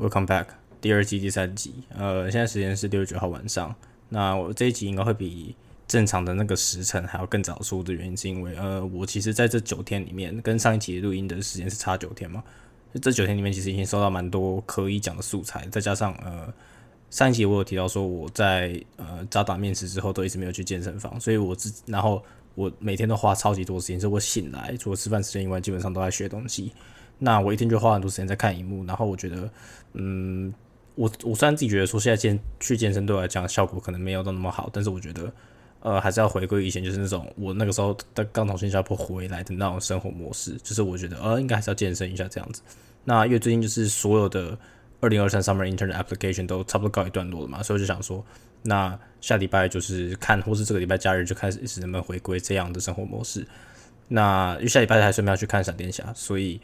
Welcome back，第二季第三集。呃，现在时间是六月九号晚上。那我这一集应该会比正常的那个时辰还要更早出的原因，是因为呃，我其实在这九天里面，跟上一集录音的时间是差九天嘛。这九天里面，其实已经收到蛮多可以讲的素材，再加上呃，上一集我有提到说我在呃扎打面试之后都一直没有去健身房，所以我自然后我每天都花超级多时间，就我醒来除了吃饭时间以外，基本上都在学东西。那我一天就花很多时间在看荧幕，然后我觉得，嗯，我我虽然自己觉得说现在健去健身对我来讲效果可能没有到那么好，但是我觉得，呃，还是要回归以前就是那种我那个时候的刚从新加坡回来的那种生活模式，就是我觉得呃应该还是要健身一下这样子。那因为最近就是所有的二零二三 Summer Intern Application 都差不多告一段落了嘛，所以我就想说，那下礼拜就是看，或是这个礼拜假日就开始是能不能回归这样的生活模式。那因为下礼拜还顺便要去看闪电侠，所以。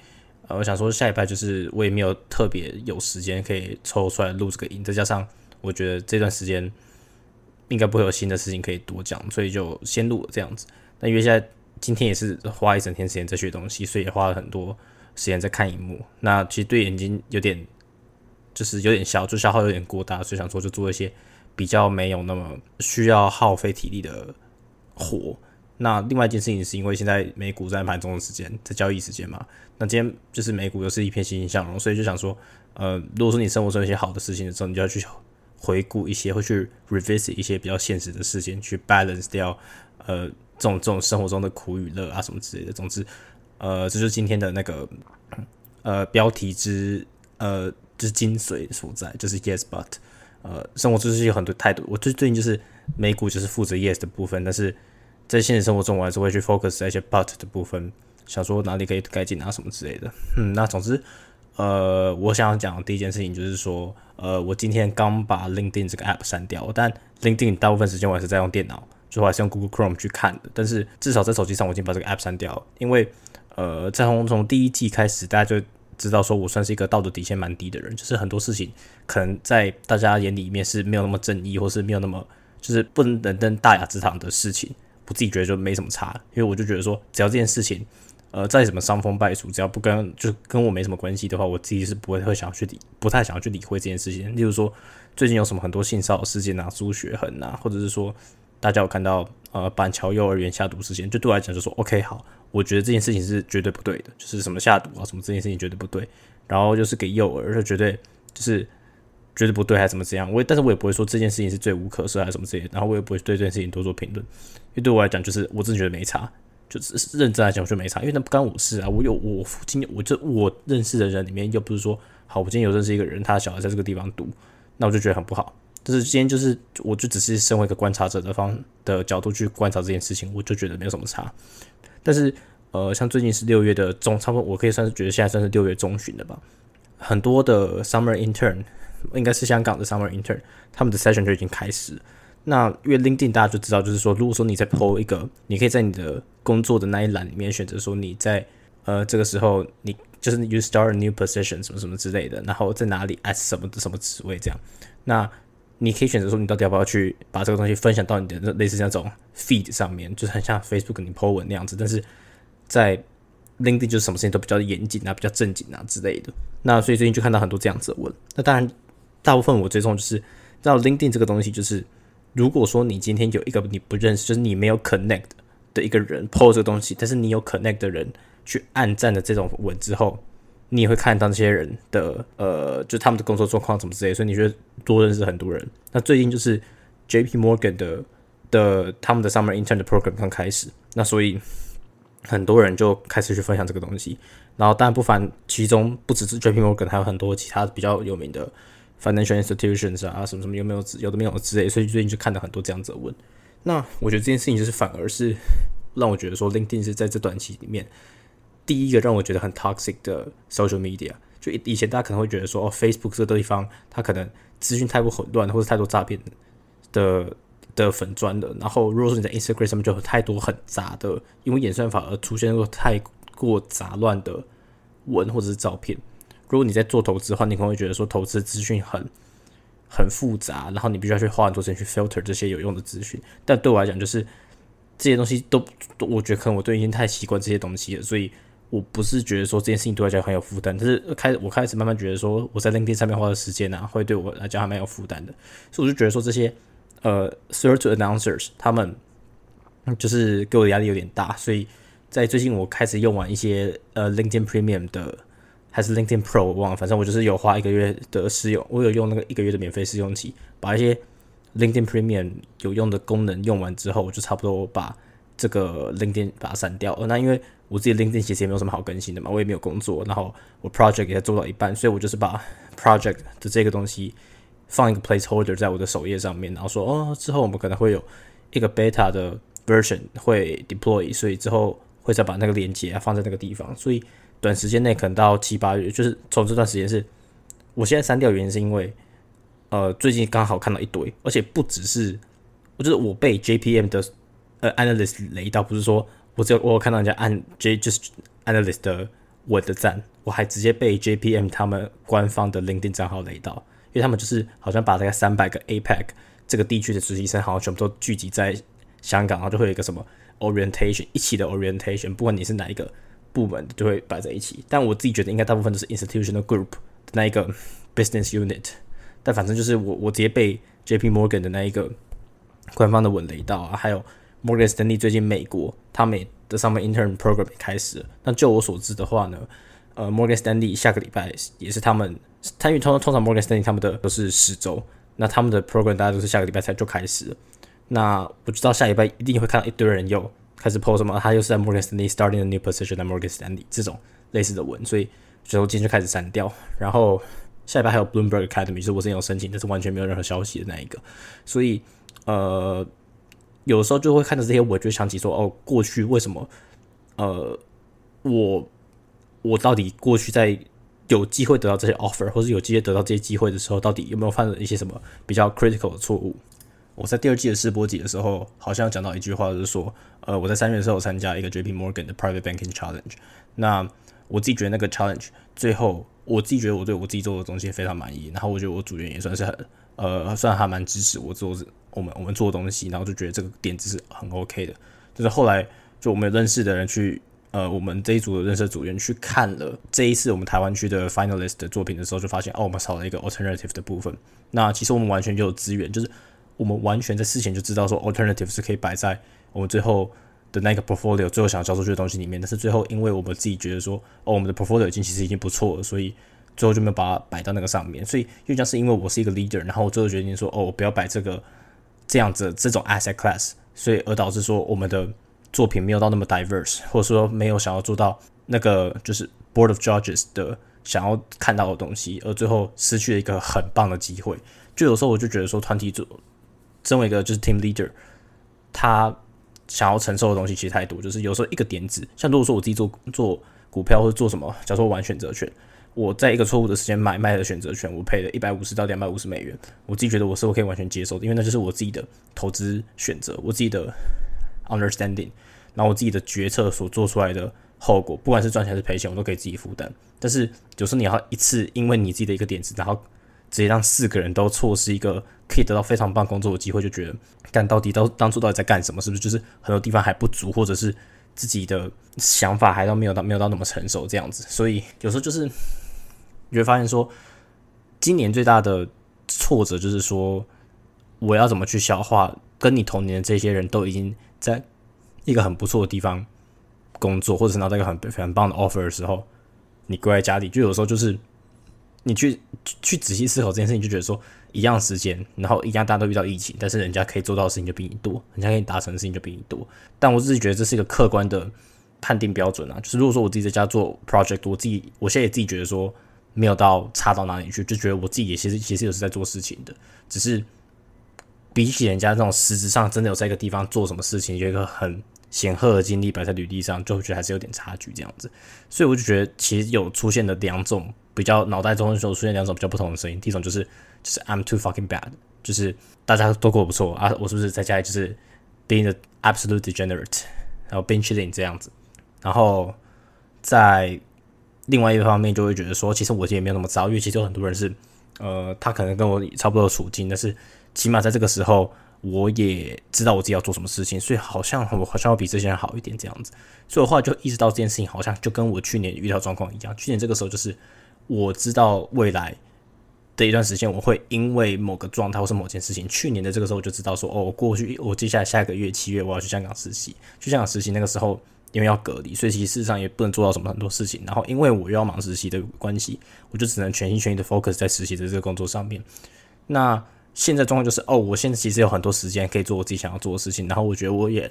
呃，我想说下一拜就是我也没有特别有时间可以抽出来录这个音，再加上我觉得这段时间应该不会有新的事情可以多讲，所以就先录了这样子。那因为现在今天也是花一整天时间在学东西，所以也花了很多时间在看荧幕。那其实对眼睛有点就是有点消，就消耗有点过大，所以想说就做一些比较没有那么需要耗费体力的活。那另外一件事情是因为现在美股在盘中的时间，在交易时间嘛，那今天就是美股又是一片欣欣向荣，所以就想说，呃，如果说你生活中有一些好的事情的时候，你就要去回顾一些，会去 revisit 一些比较现实的事情，去 balance 掉，呃，这种这种生活中的苦与乐啊什么之类的。总之，呃，这就是今天的那个呃标题之呃之精髓所在，就是 yes but，呃，生活就是有很多态度。我最最近就是美股就是负责 yes 的部分，但是。在现实生活中，我还是会去 focus 在一些 but 的部分，想说哪里可以改进啊什么之类的。嗯，那总之，呃，我想要讲第一件事情就是说，呃，我今天刚把 LinkedIn 这个 app 删掉，但 LinkedIn 大部分时间我还是在用电脑，就还是用 Google Chrome 去看的。但是至少在手机上，我已经把这个 app 删掉，因为呃，在从从第一季开始，大家就知道说我算是一个道德底线蛮低的人，就是很多事情可能在大家眼里面是没有那么正义，或是没有那么就是不能登大雅之堂的事情。我自己觉得就没什么差，因为我就觉得说，只要这件事情，呃，再怎么伤风败俗，只要不跟就是跟我没什么关系的话，我自己是不会会想要去理，不太想要去理会这件事情。例如说，最近有什么很多性骚扰事件啊，朱学恒啊，或者是说大家有看到呃板桥幼儿园下毒事件，就对我来讲就说 OK 好，我觉得这件事情是绝对不对的，就是什么下毒啊什么这件事情绝对不对，然后就是给幼儿就绝对就是。觉得不对还是怎么怎样？我但是我也不会说这件事情是罪无可赦还是什么之类，然后我也不会对这件事情多做评论，因为对我来讲就是我真的觉得没差，就是认真来讲我觉得没差，因为那不干我事啊。我有我父亲，我这我认识的人里面又不是说好，我今天有认识一个人，他的小孩在这个地方读，那我就觉得很不好。但是今天就是我就只是身为一个观察者的方的角度去观察这件事情，我就觉得没有什么差。但是呃，像最近是六月的中，差不多我可以算是觉得现在算是六月中旬的吧，很多的 summer intern。应该是香港的 summer intern，他们的 session 就已经开始。那因为 LinkedIn 大家就知道，就是说，如果说你在 PO 一个，你可以在你的工作的那一栏里面选择说你在呃这个时候你就是 you start a new position 什么什么之类的，然后在哪里 at 什么的什么职位这样。那你可以选择说你到底要不要去把这个东西分享到你的类似那种 feed 上面，就是很像 Facebook 你 PO 文那样子。但是在 LinkedIn 就是什么事情都比较严谨啊，比较正经啊之类的。那所以最近就看到很多这样子的文。那当然。大部分我追踪就是，知道 LinkedIn 这个东西，就是如果说你今天有一个你不认识，就是你没有 connect 的一个人 po 这个东西，但是你有 connect 的人去按赞的这种文之后，你也会看到这些人的呃，就他们的工作状况怎么之类，所以你觉得多认识很多人。那最近就是 JP Morgan 的的他们的 Summer Intern 的 program 刚开始，那所以很多人就开始去分享这个东西。然后当然不凡其中不只是 JP Morgan，还有很多其他比较有名的。Financial institutions 啊，什么什么有没有有的没有之类，所以最近就看到很多这样子的文。那我觉得这件事情就是反而是让我觉得说，LinkedIn 是在这短期里面第一个让我觉得很 toxic 的 social media。就以前大家可能会觉得说，哦，Facebook 这个地方它可能资讯太过混乱，或者太多诈骗的的粉砖的。然后如果说你在 Instagram 上面就有太多很杂的，因为演算法而出现过太过杂乱的文或者是照片。如果你在做投资的话，你可能会觉得说投资资讯很很复杂，然后你必须要去花很多时间去 filter 这些有用的资讯。但对我来讲，就是这些东西都，我觉得可能我都已经太习惯这些东西了，所以我不是觉得说这件事情对我来讲很有负担，但是开我开始慢慢觉得说我在 LinkedIn 上面花的时间啊，会对我来讲还蛮有负担的，所以我就觉得说这些呃 third announcers 他们就是给我的压力有点大，所以在最近我开始用完一些呃 LinkedIn Premium 的还是 LinkedIn Pro 我忘了，反正我就是有花一个月的试用，我有用那个一个月的免费试用期，把一些 LinkedIn Premium 有用的功能用完之后，我就差不多把这个 LinkedIn 把它删掉了。那因为我自己 LinkedIn 其实也没有什么好更新的嘛，我也没有工作，然后我 project 也做到一半，所以我就是把 project 的这个东西放一个 placeholder 在我的首页上面，然后说哦，之后我们可能会有一个 beta 的 version 会 deploy，所以之后会再把那个链接放在那个地方，所以短时间内可能到七八月，就是从这段时间是，我现在删掉原因是因为，呃，最近刚好看到一堆，而且不只是，我就是我被 JPM 的呃 analyst 雷到，不是说。我只有我有看到人家按 J 就是 analyst 的我的赞，我还直接被 JPM 他们官方的 LinkedIn 账号雷到，因为他们就是好像把大概三百个 APEC 这个地区的实习生好像全部都聚集在香港，然后就会有一个什么 orientation 一起的 orientation，不管你是哪一个部门，就会摆在一起。但我自己觉得应该大部分都是 institutional group 的那一个 business unit，但反正就是我我直接被 JP Morgan 的那一个官方的吻雷到啊，还有。Morgan Stanley 最近美国他们的上面 intern program 也开始了。那就我所知的话呢，呃，Morgan Stanley 下个礼拜也是他们，参与通通常 Morgan Stanley 他们的都是十周，那他们的 program 大家都是下个礼拜才就开始。那我知道下礼拜一定会看到一堆人有开始 post 什么，他又是在 Morgan Stanley starting a new position at Morgan Stanley 这种类似的文，所以最后今天就开始删掉。然后下一排还有 Bloomberg Academy，是我之前有申请，但是完全没有任何消息的那一个，所以呃。有时候就会看到这些，我就想起说，哦，过去为什么，呃，我我到底过去在有机会得到这些 offer，或是有机会得到这些机会的时候，到底有没有犯了一些什么比较 critical 的错误？我在第二季的试播集的时候，好像讲到一句话，就是说，呃，我在三月的时候参加一个 JP Morgan 的 Private Banking Challenge，那我自己觉得那个 challenge 最后，我自己觉得我对我自己做的东西非常满意，然后我觉得我组员也算是很，呃，算还蛮支持我做。我们我们做的东西，然后就觉得这个点子是很 OK 的。就是后来就我们认识的人去，呃，我们这一组的认识组员去看了这一次我们台湾区的 finalist 的作品的时候，就发现哦，我们少了一个 alternative 的部分。那其实我们完全就有资源，就是我们完全在事前就知道说 alternative 是可以摆在我们最后的那个 portfolio 最后想要交出去的东西里面。但是最后因为我们自己觉得说，哦，我们的 portfolio 已经其实已经不错了，所以最后就没有把它摆到那个上面。所以又像是因为我是一个 leader，然后我最后决定说，哦，我不要摆这个。这样子这种 asset class，所以而导致说我们的作品没有到那么 diverse，或者说没有想要做到那个就是 board of judges 的想要看到的东西，而最后失去了一个很棒的机会。就有时候我就觉得说团体组身为一个就是 team leader，他想要承受的东西其实太多，就是有时候一个点子，像如果说我自己做做股票或者做什么，假如说我玩选择权。我在一个错误的时间买卖了选择权，我赔了一百五十到两百五十美元。我自己觉得我是我可以完全接受的，因为那就是我自己的投资选择，我自己的 understanding，然后我自己的决策所做出来的后果，不管是赚钱还是赔钱，我都可以自己负担。但是有时候你要一次因为你自己的一个点子，然后直接让四个人都错失一个可以得到非常棒工作的机会，就觉得干到底到当初到底在干什么？是不是就是很多地方还不足，或者是自己的想法还都没有到没有到那么成熟这样子？所以有时候就是。你会发现说，今年最大的挫折就是说，我要怎么去消化跟你同年的这些人都已经在一个很不错的地方工作，或者是拿到一个很很棒的 offer 的时候，你跪在家里，就有时候就是你去去仔细思考这件事情，就觉得说，一样时间，然后一样大家都遇到疫情，但是人家可以做到的事情就比你多，人家可以达成的事情就比你多。但我自己觉得这是一个客观的判定标准啊，就是如果说我自己在家做 project，我自己我现在也自己觉得说。没有到差到哪里去，就觉得我自己也其实其实也是在做事情的，只是比起人家那种实质上真的有在一个地方做什么事情，有一个很显赫的经历摆在履历上，就会觉得还是有点差距这样子。所以我就觉得其实有出现的两种比较脑袋中的时候出现两种比较不同的声音，第一种就是就是 I'm too fucking bad，就是大家都过得不错啊，我是不是在家里就是 being the absolute degenerate，然后 being chilling 这样子，然后在。另外一方面就会觉得说，其实我其实也没有那么糟，因为其实有很多人是，呃，他可能跟我差不多的处境，但是起码在这个时候，我也知道我自己要做什么事情，所以好像我好像要比这些人好一点这样子。所以我后来就意识到这件事情好像就跟我去年遇到状况一样。去年这个时候就是我知道未来的一段时间我会因为某个状态或是某件事情，去年的这个时候我就知道说，哦，过去我接下来下个月七月我要去香港实习，去香港实习那个时候因为要隔离，所以其实事实上也不能做到什么很多事情。然后因为我又要忙实习的关系，我就只能全心全意的 focus 在实习的这个工作上面。那现在状况就是，哦，我现在其实有很多时间可以做我自己想要做的事情，然后我觉得我也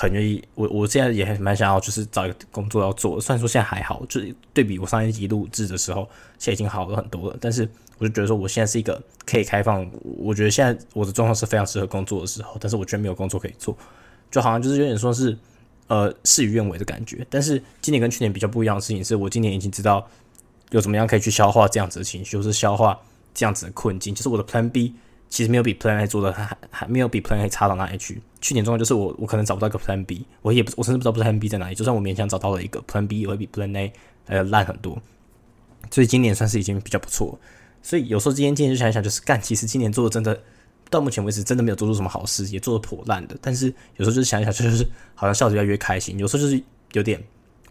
很愿意，我我现在也还蛮想要，就是找一个工作要做。虽然说现在还好，就是对比我上一集录制的时候，现在已经好了很多了，但是我就觉得说，我现在是一个可以开放，我觉得现在我的状况是非常适合工作的时候，但是我觉得没有工作可以做，就好像就是有点说是，呃，事与愿违的感觉。但是今年跟去年比较不一样的事情是，我今年已经知道有怎么样可以去消化这样子的情绪，就是消化这样子的困境，就是我的 Plan B。其实没有比 Plan A 做的还还没有比 Plan A 差到哪里去。去年状况就是我我可能找不到一个 Plan B，我也不我甚至不知道 Plan B 在哪里。就算我勉强找到了一个 Plan B，也会比 Plan A 呃烂很多。所以今年算是已经比较不错。所以有时候今天今天就想一想，就是干，其实今年做的真的到目前为止真的没有做出什么好事，也做的破烂的。但是有时候就是想一想，就是好像笑着越来越开心。有时候就是有点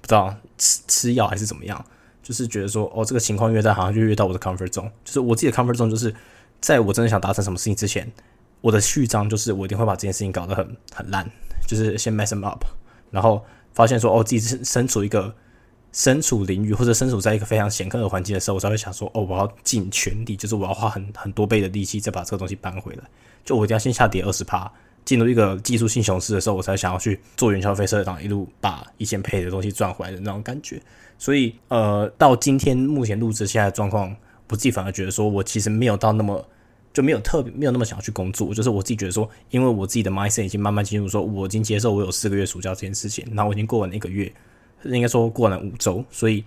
不知道吃吃药还是怎么样，就是觉得说哦这个情况越大，好像就越到我的 comfort zone。就是我自己的 comfort zone 就是。在我真的想达成什么事情之前，我的序章就是我一定会把这件事情搞得很很烂，就是先 mess them up，然后发现说哦自己是身处一个身处囹圄或者身处在一个非常险恶的环境的时候，我才会想说哦我要尽全力，就是我要花很很多倍的力气再把这个东西搬回来，就我一定要先下跌二十趴，进入一个技术性熊市的时候，我才想要去做云霄飞车，然后一路把以前赔的东西赚回来的那种感觉。所以呃到今天目前录制现在的状况。我自己反而觉得说，我其实没有到那么就没有特别没有那么想要去工作，就是我自己觉得说，因为我自己的 mindset 已经慢慢进入说，我已经接受我有四个月暑假这件事情，然后我已经过完一个月，应该说过了五周，所以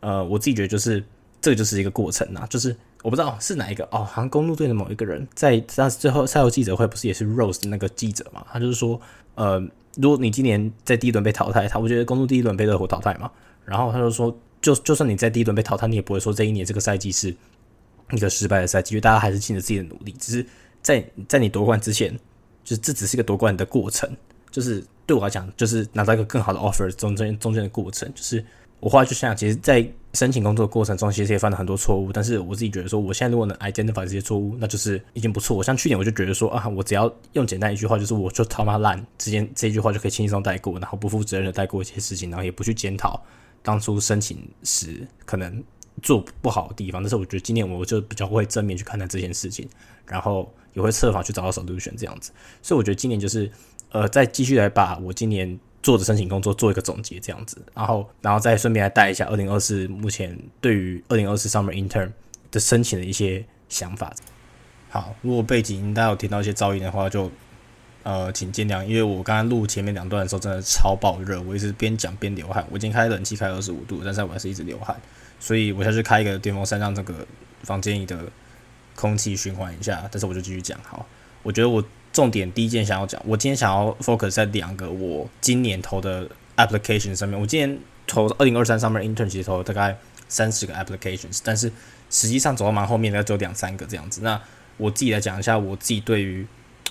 呃，我自己觉得就是这个就是一个过程啊，就是我不知道是哪一个哦，好像公路队的某一个人在他最后赛后记者会不是也是 Rose 那个记者嘛，他就是说，呃，如果你今年在第一轮被淘汰，他我觉得公路第一轮被热火淘汰嘛，然后他就说。就就算你在第一轮被淘汰，你也不会说这一年这个赛季是一个失败的赛季，因为大家还是尽着自己的努力。只是在在你夺冠之前，就是这只是一个夺冠的过程。就是对我来讲，就是拿到一个更好的 offer 中间中间的过程。就是我后来就想，其实，在申请工作的过程中，其实也犯了很多错误。但是我自己觉得说，我现在如果能 identify 这些错误，那就是已经不错。我像去年我就觉得说啊，我只要用简单一句话，就是我就他妈烂，之间这句话就可以轻松带过，然后不负责任的带过一些事情，然后也不去检讨。当初申请时可能做不好的地方，但是我觉得今年我就比较会正面去看待这件事情，然后也会设法去找到 solution 这样子。所以我觉得今年就是呃，再继续来把我今年做的申请工作做一个总结这样子，然后然后再顺便来带一下二零二四目前对于二零二四 summer intern 的申请的一些想法。好，如果背景大家有听到一些噪音的话，就。呃，请见谅，因为我刚刚录前面两段的时候真的超爆热，我一直边讲边流汗。我已经开冷气开二十五度，但是我还是一直流汗，所以我下去开一个电风扇，让这个房间里的空气循环一下。但是我就继续讲，好，我觉得我重点第一件想要讲，我今天想要 focus 在两个我今年投的 application 上面。我今年投二零二三 summer intern 其实投了大概三十个 applications，但是实际上走到蛮后面的只有两三个这样子。那我自己来讲一下我自己对于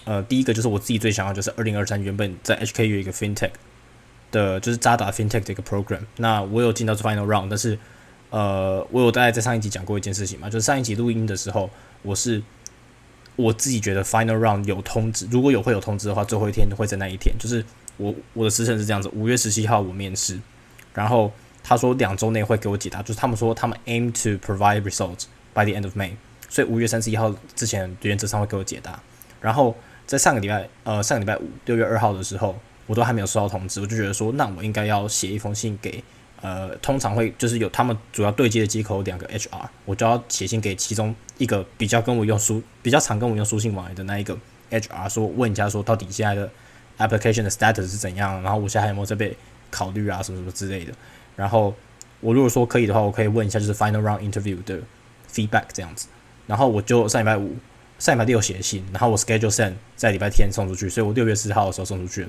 呃，第一个就是我自己最想要，就是二零二三原本在 HK 有一个 FinTech 的，就是渣打 FinTech 的一个 program。那我有进到 Final Round，但是呃，我有大概在上一集讲过一件事情嘛，就是上一集录音的时候，我是我自己觉得 Final Round 有通知，如果有会有通知的话，最后一天会在那一天。就是我我的时辰是这样子，五月十七号我面试，然后他说两周内会给我解答，就是他们说他们 aim to provide results by the end of May，所以五月三十一号之前原则上会给我解答，然后。在上个礼拜，呃，上个礼拜五六月二号的时候，我都还没有收到通知，我就觉得说，那我应该要写一封信给，呃，通常会就是有他们主要对接的接口两个 HR，我就要写信给其中一个比较跟我用书比较常跟我用书信往来的那一个 HR，说问一下说到底现在的 application 的 status 是怎样，然后我现在还有没有在被考虑啊，什么什么之类的。然后我如果说可以的话，我可以问一下就是 final round interview 的 feedback 这样子。然后我就上礼拜五。上礼拜六写信，然后我 schedule send 在礼拜天送出去，所以我六月四号的时候送出去，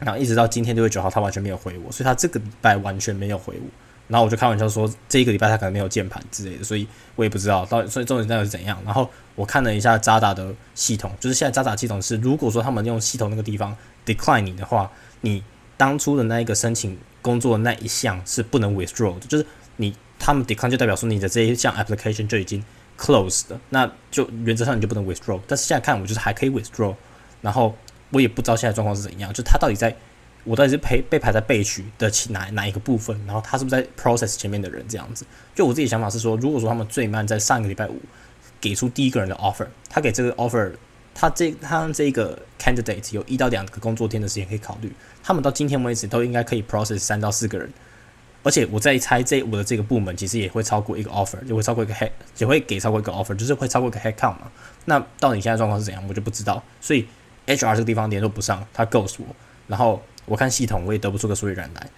然后一直到今天六月九号，他完全没有回我，所以他这个礼拜完全没有回我。然后我就开玩笑说，这一个礼拜他可能没有键盘之类的，所以我也不知道到底所以重点到底是怎样。然后我看了一下渣打的系统，就是现在渣打系统是，如果说他们用系统那个地方 decline 你的话，你当初的那一个申请工作的那一项是不能 withdraw 的，就是你他们 decline 就代表说你的这一项 application 就已经 close 的，那就原则上你就不能 withdraw。但是现在看我就是还可以 withdraw，然后我也不知道现在状况是怎样，就他到底在。我到底是被被排在备取的哪哪一个部分？然后他是不是在 process 前面的人这样子？就我自己想法是说，如果说他们最慢在上个礼拜五给出第一个人的 offer，他给这个 offer，他这他这个 candidate 有一到两个工作天的时间可以考虑，他们到今天为止都应该可以 process 三到四个人。而且我在猜，这我的这个部门其实也会超过一个 offer，就会超过一个 head，也会给超过一个 offer，就是会超过一个 head count 嘛。那到底现在状况是怎样，我就不知道。所以 HR 这个地方联络不上，他 ghost 我，然后。我看系统，我也得不出个所以然来。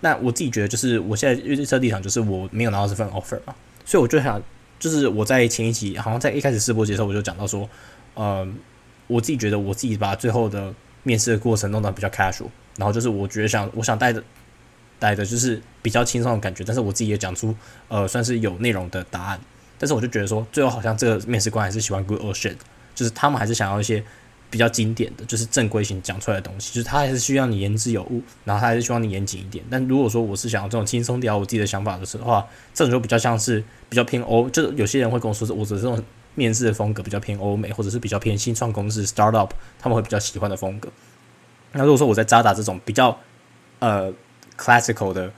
那我自己觉得，就是我现在预测立场，就是我没有拿到这份 offer 嘛，所以我就想，就是我在前一集，好像在一开始试播节的时候，我就讲到说，呃，我自己觉得我自己把最后的面试的过程弄得比较 casual，然后就是我觉得想，我想带着带着就是比较轻松的感觉，但是我自己也讲出呃算是有内容的答案，但是我就觉得说，最后好像这个面试官还是喜欢 good or shit，就是他们还是想要一些。比较经典的就是正规型讲出来的东西，就是他还是需要你言之有物，然后他还是希望你严谨一点。但如果说我是想要这种轻松聊我自己的想法的时候，话这种就比较像是比较偏欧，就是有些人会跟我说，是我的这种面试的风格比较偏欧美，或者是比较偏新创公司 startup，他们会比较喜欢的风格。那如果说我在渣打这种比较呃 classical 的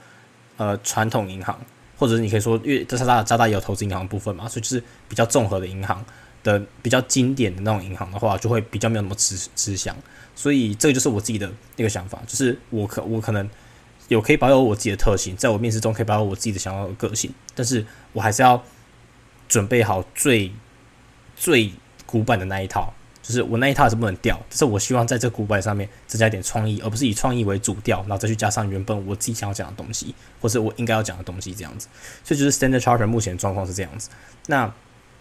呃传统银行，或者是你可以说，因为渣打渣打也有投资银行部分嘛，所以就是比较综合的银行。的比较经典的那种银行的话，就会比较没有那么吃吃香，所以这个就是我自己的一个想法，就是我可我可能有可以保有我自己的特性，在我面试中可以保有我自己的想要的个性，但是我还是要准备好最最古板的那一套，就是我那一套是不能掉，就是我希望在这古板上面增加一点创意，而不是以创意为主调，然后再去加上原本我自己想要讲的东西，或者我应该要讲的东西这样子，所以就是 Standard Charter 目前状况是这样子，那。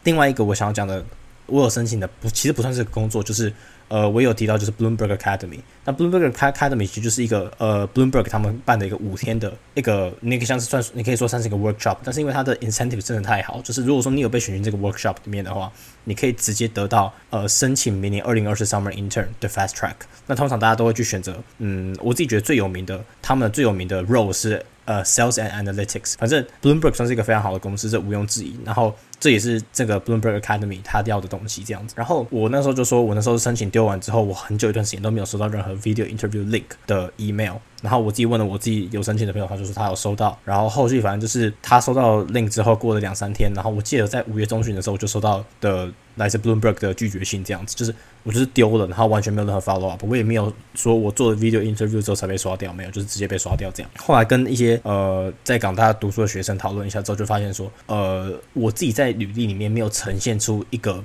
另外一个我想要讲的，我有申请的不，其实不算是工作，就是呃，我有提到就是 Bloomberg Academy。那 Bloomberg Academy 其实就是一个呃，Bloomberg 他们办的一个五天的一个那个像是算，你可以说算是一个 workshop。但是因为它的 incentive 真的太好，就是如果说你有被选进这个 workshop 里面的话，你可以直接得到呃申请明年二零二四 summer intern 的 fast track。那通常大家都会去选择，嗯，我自己觉得最有名的，他们最有名的 role 是呃 sales and analytics。反正 Bloomberg 算是一个非常好的公司，这毋庸置疑。然后这也是这个 Bloomberg Academy 他要的东西，这样子。然后我那时候就说，我那时候申请丢完之后，我很久一段时间都没有收到任何 video interview link 的 email。然后我自己问了我自己有申请的朋友，他就说他有收到。然后后续反正就是他收到 link 之后，过了两三天，然后我记得在五月中旬的时候，我就收到的来自 Bloomberg 的拒绝信，这样子就是我就是丢了，然后完全没有任何 follow up，我也没有说我做了 video interview 之后才被刷掉，没有，就是直接被刷掉这样。后来跟一些呃在港大读书的学生讨论一下之后，就发现说，呃，我自己在履历里面没有呈现出一个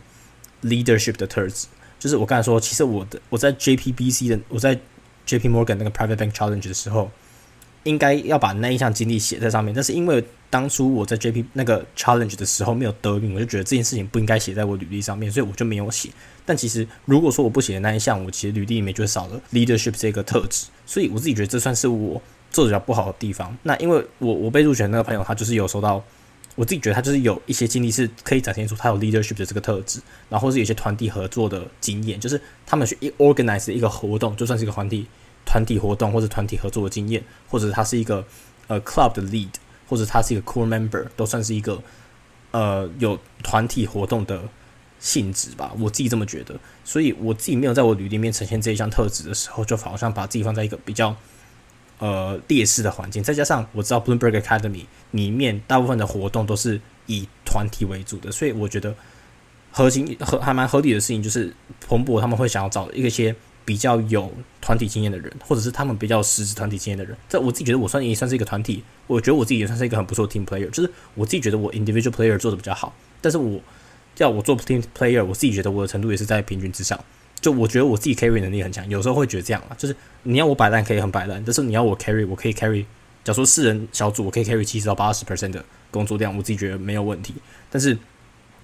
leadership 的特质，就是我刚才说，其实我的我在 JPBC 的我在 JP Morgan 那个 Private Bank Challenge 的时候，应该要把那一项经历写在上面，但是因为当初我在 JP 那个 Challenge 的时候没有得名，我就觉得这件事情不应该写在我履历上面，所以我就没有写。但其实如果说我不写的那一项，我其实履历里面就少了 leadership 这个特质，所以我自己觉得这算是我做的比较不好的地方。那因为我我被入选那个朋友，他就是有收到。我自己觉得他就是有一些经历是可以展现出他有 leadership 的这个特质，然后是有些团体合作的经验，就是他们去 organize 一个活动，就算是一个团体团体活动或者团体合作的经验，或者他是一个呃 club 的 lead，或者他是一个 core member，都算是一个呃有团体活动的性质吧。我自己这么觉得，所以我自己没有在我履历面呈现这一项特质的时候，就好像把自己放在一个比较。呃，劣势的环境，再加上我知道 Bloomberg Academy 里面大部分的活动都是以团体为主的，所以我觉得核心合还蛮合理的事情就是彭博他们会想要找一些比较有团体经验的人，或者是他们比较实质团体经验的人。这我自己觉得我算也算是一个团体，我觉得我自己也算是一个很不错的 team player，就是我自己觉得我 individual player 做的比较好，但是我叫我做 team player，我自己觉得我的程度也是在平均之上。就我觉得我自己 carry 能力很强，有时候会觉得这样啊，就是你要我摆烂可以很摆烂，但是你要我 carry，我可以 carry。假如说四人小组，我可以 carry 七十到八十 percent 的工作量，我自己觉得没有问题。但是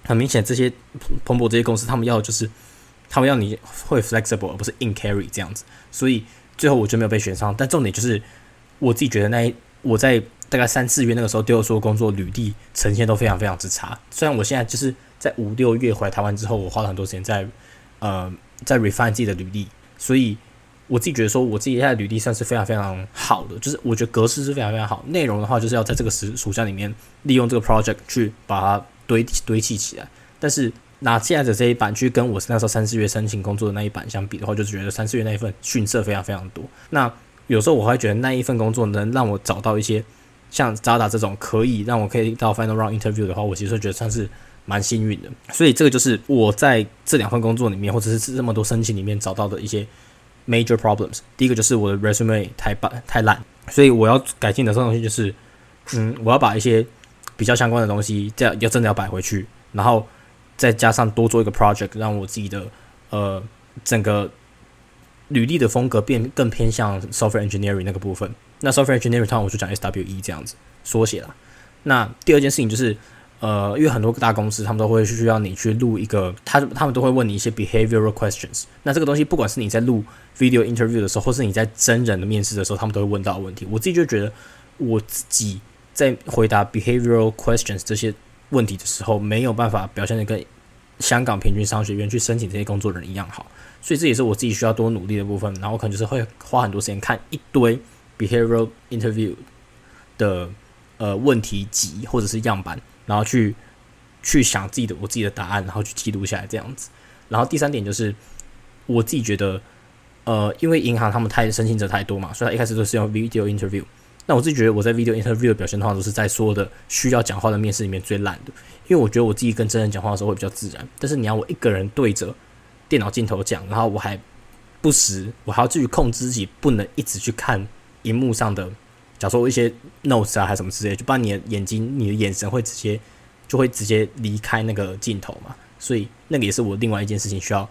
很明显，这些蓬勃这些公司，他们要的就是他们要你会 flexible，而不是硬 carry 这样子。所以最后我就没有被选上。但重点就是我自己觉得那我在大概三四月那个时候丢的工作履历呈现都非常非常之差。虽然我现在就是在五六月回来台湾之后，我花了很多时间在呃在 refine 自己的履历，所以我自己觉得说我自己现在履历算是非常非常好的，就是我觉得格式是非常非常好。内容的话，就是要在这个时暑假里面利用这个 project 去把它堆堆砌起来。但是拿现在的这一版去跟我那时候三四月申请工作的那一版相比的话，就是觉得三四月那一份逊色非常非常多。那有时候我会觉得那一份工作能让我找到一些像渣打这种可以让我可以到 final round interview 的话，我其实觉得算是蛮幸运的。所以这个就是我在这两份工作里面，或者是这么多申请里面找到的一些 major problems。第一个就是我的 resume 太烂太烂，所以我要改进的这东西就是，嗯，我要把一些比较相关的东西这样要真的要摆回去，然后再加上多做一个 project，让我自己的呃整个。履历的风格变更偏向 software engineering 那个部分。那 software engineering 通常我就讲 SWE 这样子缩写啦。那第二件事情就是，呃，因为很多大公司他们都会需要你去录一个，他他们都会问你一些 behavioral questions。那这个东西不管是你在录 video interview 的时候，或是你在真人的面试的时候，他们都会问到问题。我自己就觉得，我自己在回答 behavioral questions 这些问题的时候，没有办法表现的跟香港平均商学院去申请这些工作人一样好。所以这也是我自己需要多努力的部分，然后可能就是会花很多时间看一堆 behavioral interview 的呃问题集或者是样板，然后去去想自己的我自己的答案，然后去记录下来这样子。然后第三点就是我自己觉得，呃，因为银行他们太申请者太多嘛，所以他一开始都是用 video interview。那我自己觉得我在 video interview 的表现的话，都是在说的需要讲话的面试里面最烂的，因为我觉得我自己跟真人讲话的时候会比较自然，但是你要我一个人对着。电脑镜头讲，然后我还不时，我还要继续控制自己，不能一直去看荧幕上的，假如说一些 notes 啊，还是什么之类，就把你的眼睛、你的眼神会直接就会直接离开那个镜头嘛。所以那个也是我另外一件事情需要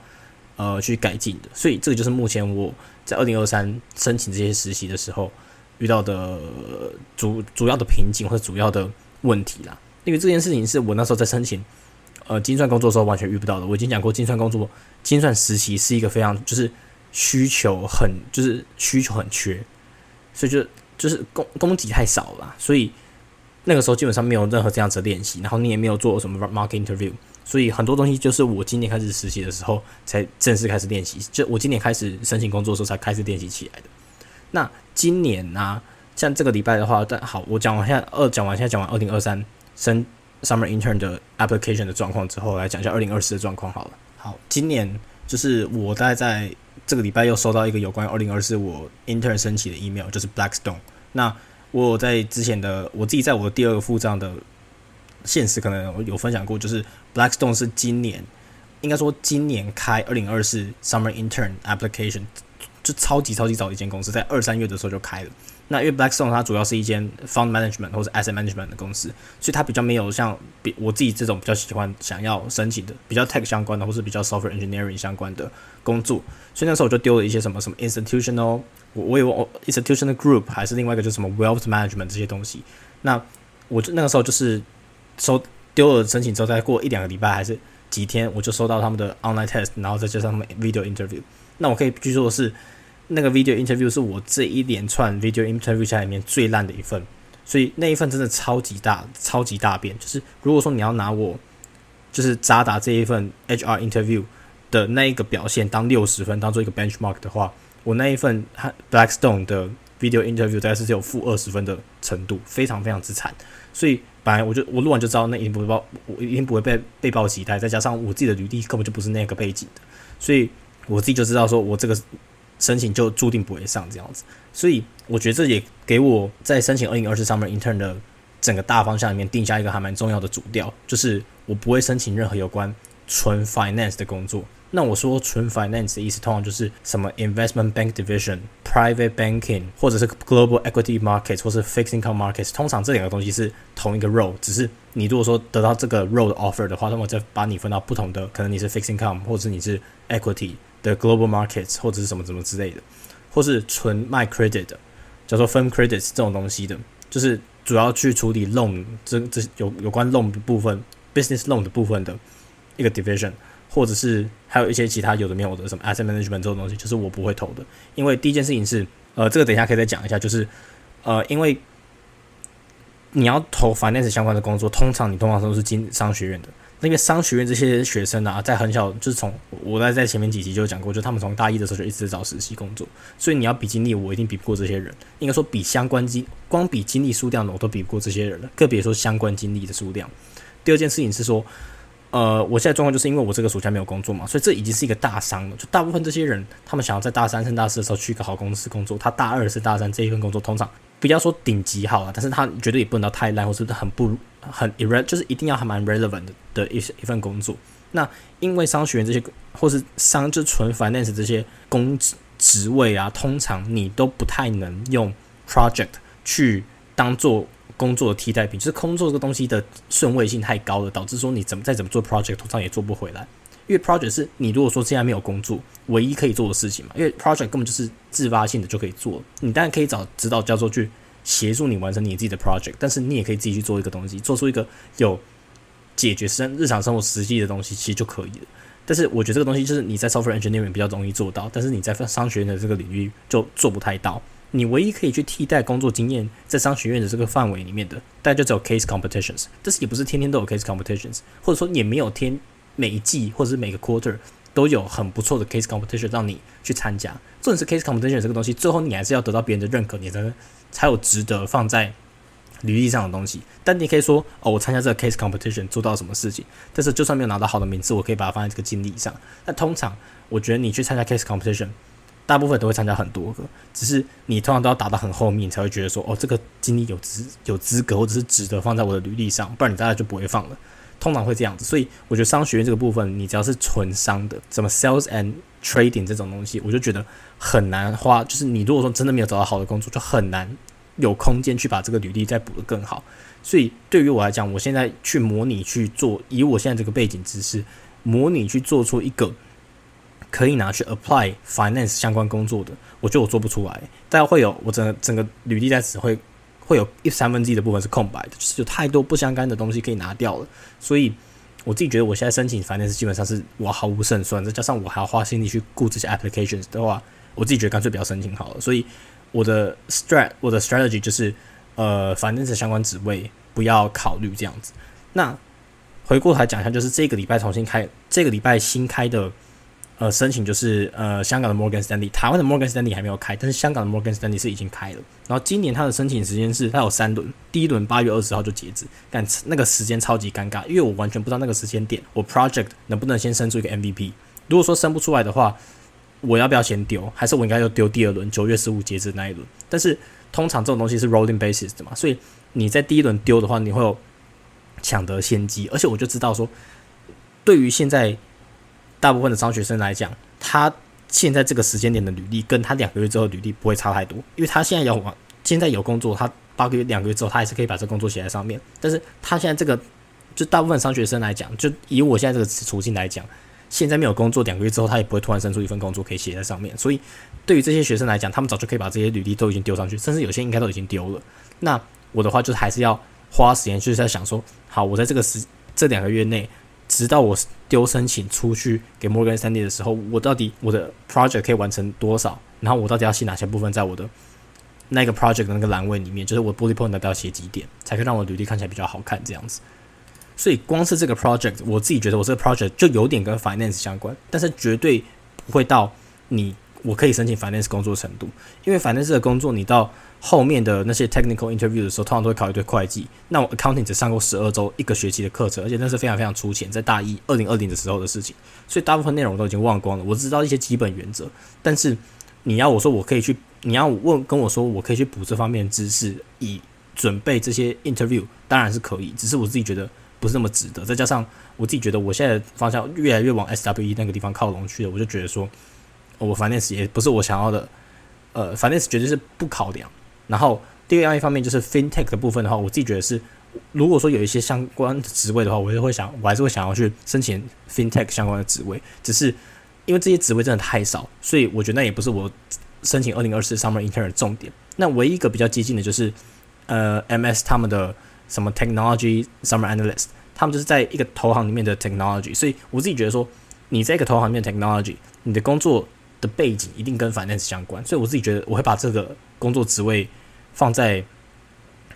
呃去改进的。所以这个就是目前我在二零二三申请这些实习的时候遇到的主主要的瓶颈或者主要的问题啦。因为这件事情是我那时候在申请呃精算工作的时候完全遇不到的。我已经讲过精算工作。精算实习是一个非常就是需求很就是需求很缺，所以就就是供供给太少了，所以那个时候基本上没有任何这样子的练习，然后你也没有做什么 market interview，所以很多东西就是我今年开始实习的时候才正式开始练习，就我今年开始申请工作的时候才开始练习起来的。那今年呢，像这个礼拜的话，但好，我讲完现在二讲完现在讲完二零二三升 summer intern 的 application 的状况之后，来讲一下二零二四的状况好了。好，今年就是我大概在这个礼拜又收到一个有关二零二四我 intern 申请的 email，就是 Blackstone。那我在之前的我自己在我的第二个副账的现实可能有分享过，就是 Blackstone 是今年应该说今年开二零二四 summer intern application，就超级超级早的一间公司，在二三月的时候就开了。那因为 Blackstone 它主要是一间 fund management 或者 asset management 的公司，所以它比较没有像比我自己这种比较喜欢想要申请的比较 tech 相关的或是比较 software engineering 相关的工作，所以那时候我就丢了一些什么什么 institutional，我我有 institutional group 还是另外一个就是什么 wealth management 这些东西。那我就那个时候就是收丢了申请之后，再过一两个礼拜还是几天，我就收到他们的 online test，然后再加上他们 video interview。那我可以据说是。那个 video interview 是我这一连串 video interview 下里面最烂的一份，所以那一份真的超级大、超级大变。就是如果说你要拿我就是渣打这一份 HR interview 的那一个表现当六十分，当做一个 benchmark 的话，我那一份 Blackstone 的 video interview 大概是只有负二十分的程度，非常非常之惨。所以本来我就我录完就知道那一定不会报，我一定不会被被报期待。再加上我自己的履历根本就不是那个背景的，所以我自己就知道说我这个。申请就注定不会上这样子，所以我觉得这也给我在申请二零二四 summer intern 的整个大方向里面定下一个还蛮重要的主调，就是我不会申请任何有关纯 finance 的工作。那我说纯 finance 的意思，通常就是什么 investment bank division、private banking，或者是 global equity markets，或是 fixed income markets。通常这两个东西是同一个 role，只是你如果说得到这个 role 的 offer 的话，那么再把你分到不同的，可能你是 fixed income，或者你是 equity。的 global markets 或者是什么什么之类的，或是纯卖 credit 的，叫做分 credits 这种东西的，就是主要去处理 loan 这这有有关 loan 的部分，business loan 的部分的一个 division，或者是还有一些其他有的没有的什么 asset management 这种东西，就是我不会投的。因为第一件事情是，呃，这个等一下可以再讲一下，就是呃，因为你要投 finance 相关的工作，通常你通常都是经商学院的。那个商学院这些学生啊，在很小就是从我在在前面几集就讲过，就他们从大一的时候就一直在找实习工作，所以你要比经历，我一定比不过这些人。应该说比相关经，光比经历数量的我都比不过这些人了，更别说相关经历的数量。第二件事情是说，呃，我现在状况就是因为我这个暑假没有工作嘛，所以这已经是一个大伤了。就大部分这些人，他们想要在大三升大四的时候去一个好公司工作，他大二是大三这一份工作，通常不要说顶级好了，但是他绝对也不能到太烂，或是很不。很 irre 就是一定要还蛮 relevant 的一一份工作。那因为商学院这些或是商就纯 finance 这些工职位啊，通常你都不太能用 project 去当做工作的替代品。就是工作这个东西的顺位性太高了，导致说你怎么再怎么做 project，通常也做不回来。因为 project 是你如果说现在没有工作，唯一可以做的事情嘛。因为 project 根本就是自发性的就可以做，你当然可以找指导教授去。协助你完成你自己的 project，但是你也可以自己去做一个东西，做出一个有解决生日常生活实际的东西，其实就可以了。但是我觉得这个东西就是你在 software engineering 比较容易做到，但是你在商学院的这个领域就做不太到。你唯一可以去替代工作经验在商学院的这个范围里面的，大概就只有 case competitions，但是也不是天天都有 case competitions，或者说也没有天每一季或者是每个 quarter 都有很不错的 case competition 让你去参加。重点是 case competition 这个东西，最后你还是要得到别人的认可，你才。才有值得放在履历上的东西，但你可以说哦，我参加这个 case competition 做到什么事情，但是就算没有拿到好的名次，我可以把它放在这个经历上。那通常我觉得你去参加 case competition，大部分都会参加很多个，只是你通常都要打到很后面，你才会觉得说哦，这个经历有资有资格或者是值得放在我的履历上，不然你大概就不会放了。通常会这样子，所以我觉得商学院这个部分，你只要是纯商的，什么 sales and trading 这种东西，我就觉得很难花。就是你如果说真的没有找到好的工作，就很难有空间去把这个履历再补得更好。所以对于我来讲，我现在去模拟去做，以我现在这个背景知识，模拟去做出一个可以拿去 apply finance 相关工作的，我觉得我做不出来。大家会有我整个整个履历在只会。会有一三分之一的部分是空白的，就是有太多不相干的东西可以拿掉了。所以我自己觉得，我现在申请反正是基本上是我毫无胜算。再加上我还要花心力去顾这些 applications 的话，我自己觉得干脆不要申请好了。所以我的 strat 我的 strategy 就是，呃，反正是相关职位不要考虑这样子。那回过头来讲一下，就是这个礼拜重新开，这个礼拜新开的。呃，申请就是呃，香港的 Morgan Stanley，台湾的 Morgan Stanley 还没有开，但是香港的 Morgan Stanley 是已经开了。然后今年它的申请时间是它有三轮，第一轮八月二十号就截止，但那个时间超级尴尬，因为我完全不知道那个时间点我 project 能不能先生出一个 MVP。如果说生不出来的话，我要不要先丢？还是我应该要丢第二轮九月十五截止那一轮？但是通常这种东西是 rolling basis 的嘛，所以你在第一轮丢的话，你会有抢得先机。而且我就知道说，对于现在。大部分的商学生来讲，他现在这个时间点的履历，跟他两个月之后履历不会差太多，因为他现在有现在有工作，他八个月、两个月之后，他还是可以把这工作写在上面。但是他现在这个，就大部分商学生来讲，就以我现在这个处境来讲，现在没有工作，两个月之后他也不会突然生出一份工作可以写在上面。所以对于这些学生来讲，他们早就可以把这些履历都已经丢上去，甚至有些应该都已经丢了。那我的话就是还是要花时间，就是在想说，好，我在这个时这两个月内。直到我丢申请出去给 Morgan Sandy 的时候，我到底我的 project 可以完成多少？然后我到底要写哪些部分在我的那个 project 的那个栏位里面？就是我 bullet point 要写几点，才可以让我履历看起来比较好看这样子。所以光是这个 project，我自己觉得我这个 project 就有点跟 finance 相关，但是绝对不会到你我可以申请 finance 工作程度，因为 finance 的工作你到。后面的那些 technical interview 的时候，通常都会考一堆会计。那我 accounting 只上过十二周一个学期的课程，而且那是非常非常粗浅，在大一二零二零的时候的事情，所以大部分内容我都已经忘光了。我知道一些基本原则，但是你要我说我可以去，你要问跟我说我可以去补这方面的知识，以准备这些 interview，当然是可以。只是我自己觉得不是那么值得。再加上我自己觉得我现在方向越来越往 SWE 那个地方靠拢去了，我就觉得说，我 finance 也不是我想要的，呃，finance 绝对是不考量。然后第二一方面就是 fintech 的部分的话，我自己觉得是，如果说有一些相关的职位的话，我就会想，我还是会想要去申请 fintech 相关的职位。只是因为这些职位真的太少，所以我觉得那也不是我申请二零二四 summer intern 的重点。那唯一一个比较接近的就是呃 MS 他们的什么 technology summer analyst，他们就是在一个投行里面的 technology。所以我自己觉得说，你在一个投行里面 technology，你的工作的背景一定跟 finance 相关。所以我自己觉得我会把这个工作职位。放在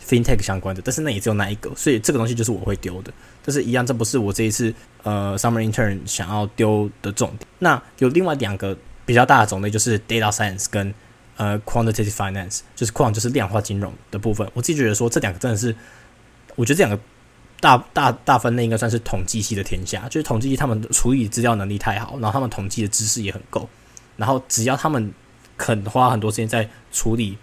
FinTech 相关的，但是那也只有那一个，所以这个东西就是我会丢的。但是一样，这不是我这一次呃 Summer Intern 想要丢的重点。那有另外两个比较大的种类，就是 Data Science 跟呃 Quantitative Finance，就是 Quant 就是量化金融的部分。我自己觉得说这两个真的是，我觉得这两个大大大分类应该算是统计系的天下，就是统计系他们处理资料能力太好，然后他们统计的知识也很够，然后只要他们肯花很多时间在处理。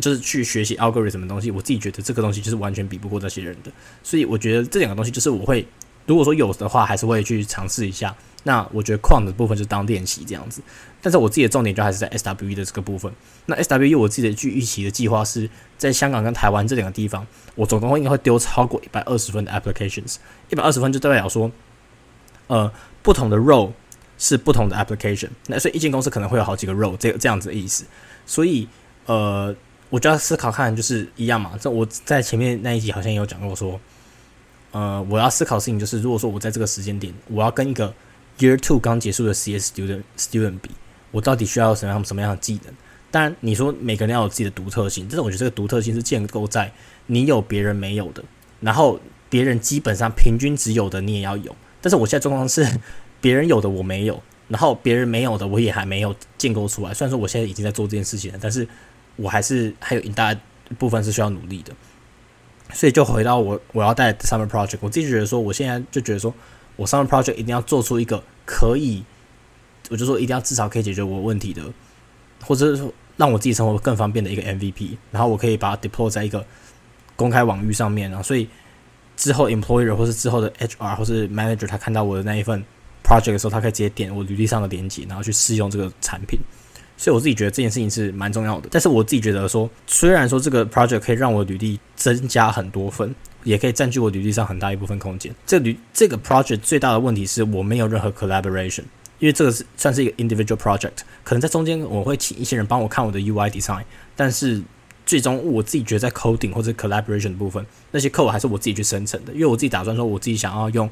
就是去学习 algorithm 什么东西，我自己觉得这个东西就是完全比不过这些人的，所以我觉得这两个东西就是我会，如果说有的话，还是会去尝试一下。那我觉得矿的部分就当练习这样子，但是我自己的重点就还是在 SWE 的这个部分。那 SWE 我自己的去预期的计划是在香港跟台湾这两个地方，我总共应该会丢超过一百二十分的 applications，一百二十分就代表说，呃，不同的 role 是不同的 application，那所以一间公司可能会有好几个 role，这这样子的意思。所以呃。我就要思考看，就是一样嘛。这我在前面那一集好像也有讲过，说，呃，我要思考事情就是，如果说我在这个时间点，我要跟一个 Year Two 刚结束的 CS student student 比，我到底需要什么样什么样的技能？当然，你说每个人要有自己的独特性，但是我觉得这个独特性是建构在你有别人没有的，然后别人基本上平均只有的你也要有。但是我现在状况是，别人有的我没有，然后别人没有的我也还没有建构出来。虽然说我现在已经在做这件事情了，但是。我还是还有一大部分是需要努力的，所以就回到我我要带 summer project，我自己觉得说，我现在就觉得说，我 summer project 一定要做出一个可以，我就说一定要至少可以解决我问题的，或者是说让我自己生活更方便的一个 MVP，然后我可以把它 deploy 在一个公开网域上面，然后所以之后 employer 或是之后的 HR 或是 manager 他看到我的那一份 project 的时候，他可以直接点我履历上的链接，然后去试用这个产品。所以我自己觉得这件事情是蛮重要的，但是我自己觉得说，虽然说这个 project 可以让我履历增加很多分，也可以占据我履历上很大一部分空间。这履这个 project 最大的问题是我没有任何 collaboration，因为这个是算是一个 individual project，可能在中间我会请一些人帮我看我的 UI design，但是最终我自己觉得在 coding 或者 collaboration 的部分，那些 code 还是我自己去生成的，因为我自己打算说我自己想要用，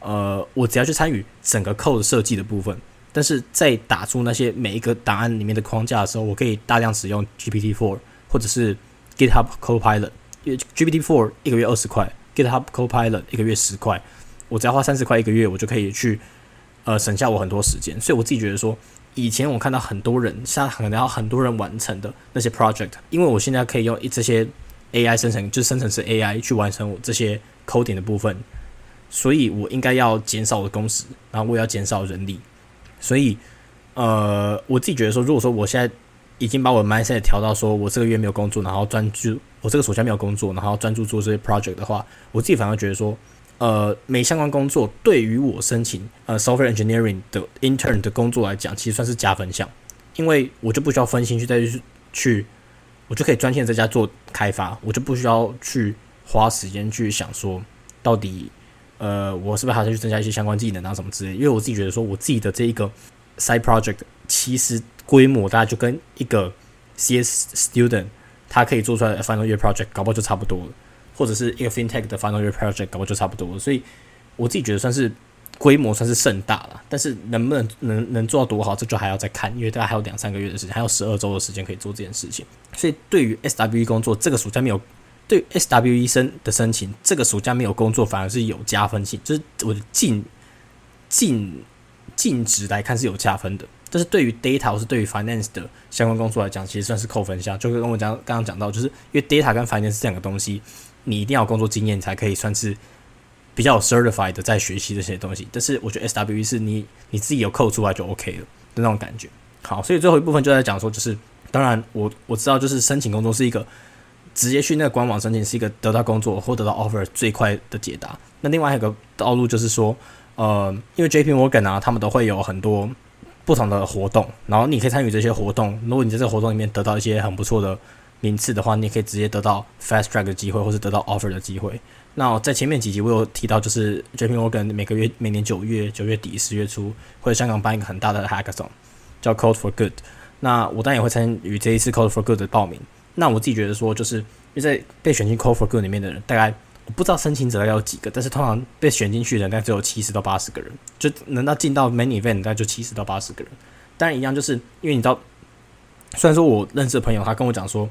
呃，我只要去参与整个 code 设计的部分。但是在打出那些每一个档案里面的框架的时候，我可以大量使用 GPT-4 或者是 GitHub Copilot。GPT-4 一个月二十块，GitHub Copilot 一个月十块，我只要花三十块一个月，我就可以去呃省下我很多时间。所以我自己觉得说，以前我看到很多人，像可能要很多人完成的那些 project，因为我现在可以用这些 AI 生成，就是生成式 AI 去完成我这些 coding 的部分，所以我应该要减少我的工时，然后我也要减少人力。所以，呃，我自己觉得说，如果说我现在已经把我的 mindset 调到说我这个月没有工作，然后专注我这个暑假没有工作，然后专注做这些 project 的话，我自己反而觉得说，呃，没相关工作对于我申请呃 software engineering 的 intern 的工作来讲，其实算是加分项，因为我就不需要分心去再去去，我就可以专心在家做开发，我就不需要去花时间去想说到底。呃，我是不是还要去增加一些相关技能啊什么之类？因为我自己觉得说，我自己的这一个 side project 其实规模大概就跟一个 CS student 他可以做出来的 final year project 搞不好就差不多了，或者是一个 fintech 的 final year project 搞不好就差不多了。所以我自己觉得算是规模算是甚大了，但是能不能能能做到多好，这就还要再看，因为大概还有两三个月的时间，还有十二周的时间可以做这件事情。所以对于 SWE 工作，这个暑假没有。对 SWE 生的申请，这个暑假没有工作反而是有加分性，就是我的进进进职来看是有加分的。但是对于 data 是对于 finance 的相关工作来讲，其实算是扣分项。就跟我讲刚刚讲到，就是因为 data 跟 finance 这两个东西，你一定要工作经验才可以算是比较 certified 的在学习这些东西。但是我觉得 SWE 是你你自己有扣出来就 OK 了的那种感觉。好，所以最后一部分就在讲说，就是当然我我知道，就是申请工作是一个。直接去那个官网申请是一个得到工作或得到 offer 最快的解答。那另外一个道路就是说，呃，因为 JP Morgan 啊，他们都会有很多不同的活动，然后你可以参与这些活动。如果你在这个活动里面得到一些很不错的名次的话，你也可以直接得到 fast track 的机会，或是得到 offer 的机会。那在前面几集我有提到，就是 JP Morgan 每个月每年九月、九月底、十月初会香港办一个很大的 hackathon，叫 Code for Good。那我当然也会参与这一次 Code for Good 的报名。那我自己觉得说，就是因为在被选进 Call for Good 里面的人，大概我不知道申请者要有几个，但是通常被选进去的人大概只有七十到八十个人，就能到进到 Main Event 大概就七十到八十个人。当然一样，就是因为你知道，虽然说我认识的朋友他跟我讲说，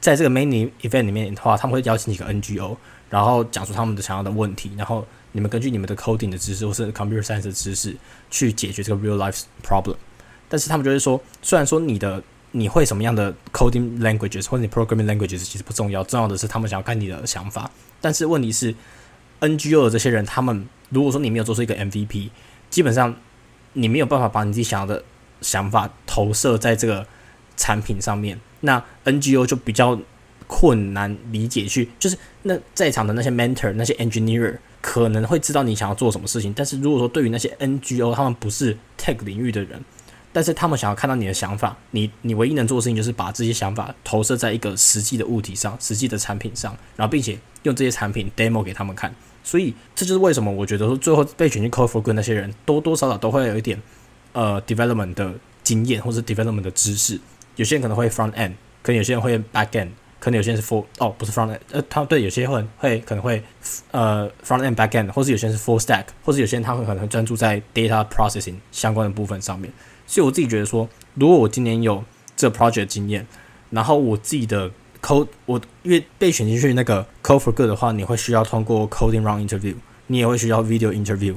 在这个 main event 里面的话，他们会邀请几个 NGO，然后讲出他们的想要的问题，然后你们根据你们的 coding 的知识或是 computer science 的知识去解决这个 real life problem。但是他们就会说，虽然说你的你会什么样的 coding languages 或者你 programming languages 其实不重要，重要的是他们想要看你的想法。但是问题是，NGO 的这些人，他们如果说你没有做出一个 MVP，基本上你没有办法把你自己想要的想法投射在这个产品上面，那 NGO 就比较困难理解去，就是那在场的那些 mentor、那些 engineer 可能会知道你想要做什么事情，但是如果说对于那些 NGO 他们不是 tech 领域的人，但是他们想要看到你的想法，你你唯一能做的事情就是把这些想法投射在一个实际的物体上、实际的产品上，然后并且用这些产品 demo 给他们看。所以这就是为什么我觉得说最后被选进 Code for Good 那些人多多少少都会有一点呃 development 的经验或者 development 的知识。有些人可能会 front end，可能有些人会 back end，可能有些人是 full 哦不是 front end，呃他对有些会会可能会呃 front end back end，或是有些人是 full stack，或者有些人他会可能专注在 data processing 相关的部分上面。所以我自己觉得说，如果我今年有这 project 经验，然后我自己的 code 我因为被选进去那个 code for good 的话，你会需要通过 coding round interview，你也会需要 video interview，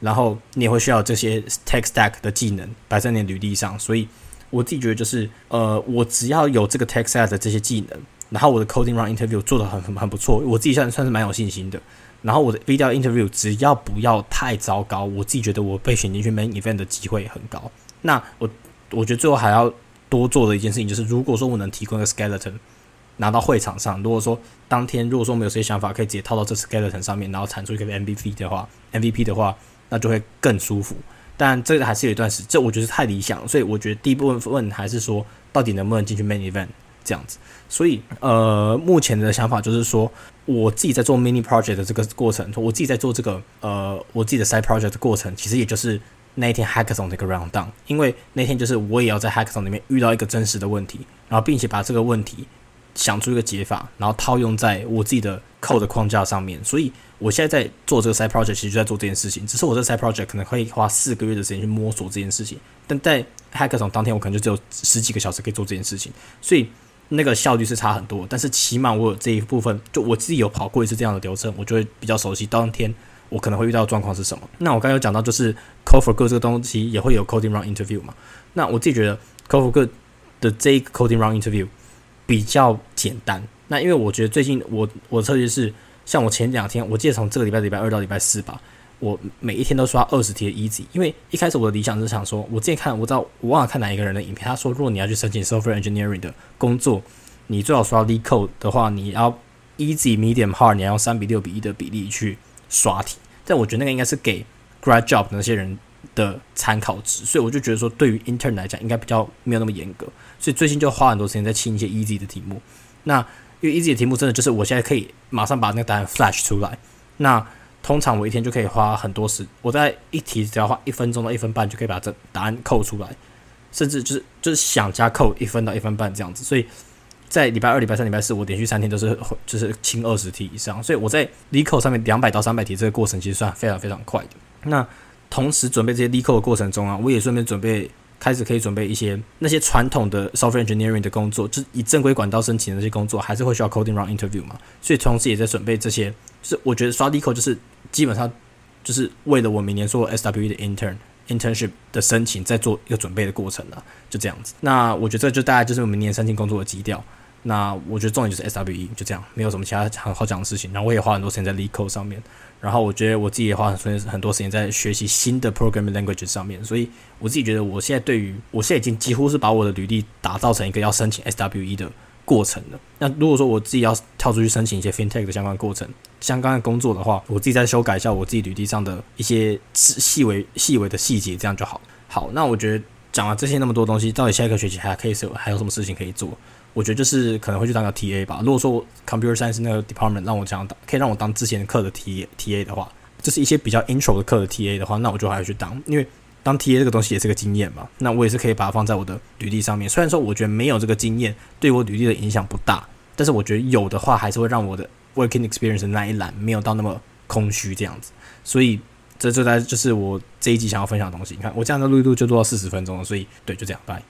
然后你也会需要这些 tech stack 的技能摆在你的履历上。所以我自己觉得就是，呃，我只要有这个 tech stack 的这些技能，然后我的 coding round interview 做的很很很不错，我自己算算是蛮有信心的。然后我的 video interview 只要不要太糟糕，我自己觉得我被选进去 main event 的机会很高。那我我觉得最后还要多做的一件事情就是，如果说我能提供一个 skeleton 拿到会场上，如果说当天如果说我们有些想法可以直接套到这 skeleton 上面，然后产出一个 MVP 的话，MVP 的话，那就会更舒服。但这个还是有一段时，这我觉得太理想，所以我觉得第一部分问还是说，到底能不能进去 main event 这样子。所以呃，目前的想法就是说，我自己在做 mini project 的这个过程，我自己在做这个呃我自己的 side project 的过程，其实也就是。那一天 hackathon 的一个 round down，因为那天就是我也要在 hackathon 里面遇到一个真实的问题，然后并且把这个问题想出一个解法，然后套用在我自己的 code 框架上面。所以我现在在做这个 side project，其实就在做这件事情。只是我这 side project 可能会花四个月的时间去摸索这件事情，但在 hackathon 当天，我可能就只有十几个小时可以做这件事情，所以那个效率是差很多。但是起码我有这一部分，就我自己有跑过一次这样的流程，我就会比较熟悉当天。我可能会遇到的状况是什么？那我刚刚有讲到，就是 Code for Good 这个东西也会有 Coding Round Interview 嘛？那我自己觉得 Code for Good 的这一个 Coding Round Interview 比较简单。那因为我觉得最近我我的策略是，像我前两天，我记得从这个礼拜礼拜二到礼拜四吧，我每一天都刷二十题的 Easy。因为一开始我的理想是想说，我之前看我知道我忘了看哪一个人的影片，他说如果你要去申请 Software Engineering 的工作，你最好刷 lecode 的话，你要 Easy、Medium、Hard，你要用三比六比一的比例去。刷题，但我觉得那个应该是给 grad job 那些人的参考值，所以我就觉得说，对于 intern 来讲，应该比较没有那么严格，所以最近就花很多时间在清一些 easy 的题目。那因为 easy 的题目真的就是我现在可以马上把那个答案 flash 出来。那通常我一天就可以花很多时，我在一题只要花一分钟到一分半就可以把这答案扣出来，甚至就是就是想加扣一分到一分半这样子，所以。在礼拜二、礼拜三、礼拜四，我连续三天都是就是清二十题以上，所以我在 l e c o 上面两百到三百题这个过程其实算非常非常快的。那同时准备这些 l e c o 的过程中啊，我也顺便准备开始可以准备一些那些传统的 software engineering 的工作，就以正规管道申请的那些工作，还是会需要 coding round interview 嘛。所以同时也在准备这些，就是我觉得刷 l e c o 就是基本上就是为了我明年做 SWE 的 intern internship 的申请，在做一个准备的过程了，就这样子。那我觉得这就大概就是明年申请工作的基调。那我觉得重点就是 S W E 就这样，没有什么其他很好讲的事情。然后我也花很多时间在 l e c o 上面，然后我觉得我自己也花很很多时间在学习新的 programming language 上面。所以我自己觉得我现在对于我现在已经几乎是把我的履历打造成一个要申请 S W E 的过程的。那如果说我自己要跳出去申请一些 FinTech 的相关过程、相关的工作的话，我自己再修改一下我自己履历上的一些细细微细微的细节，这样就好。好，那我觉得讲了这些那么多东西，到底下一个学期还可以是还有什么事情可以做？我觉得就是可能会去当个 T A 吧。如果说 Computer Science 那个 Department 让我这样当，可以让我当之前的课的 T T A 的话，就是一些比较 Intro 的课的 T A 的话，那我就还要去当，因为当 T A 这个东西也是个经验嘛。那我也是可以把它放在我的履历上面。虽然说我觉得没有这个经验对我履历的影响不大，但是我觉得有的话还是会让我的 Working Experience 那一栏没有到那么空虚这样子。所以这就在就是我这一集想要分享的东西。你看我这样的录一录就录到四十分钟了，所以对，就这样，拜。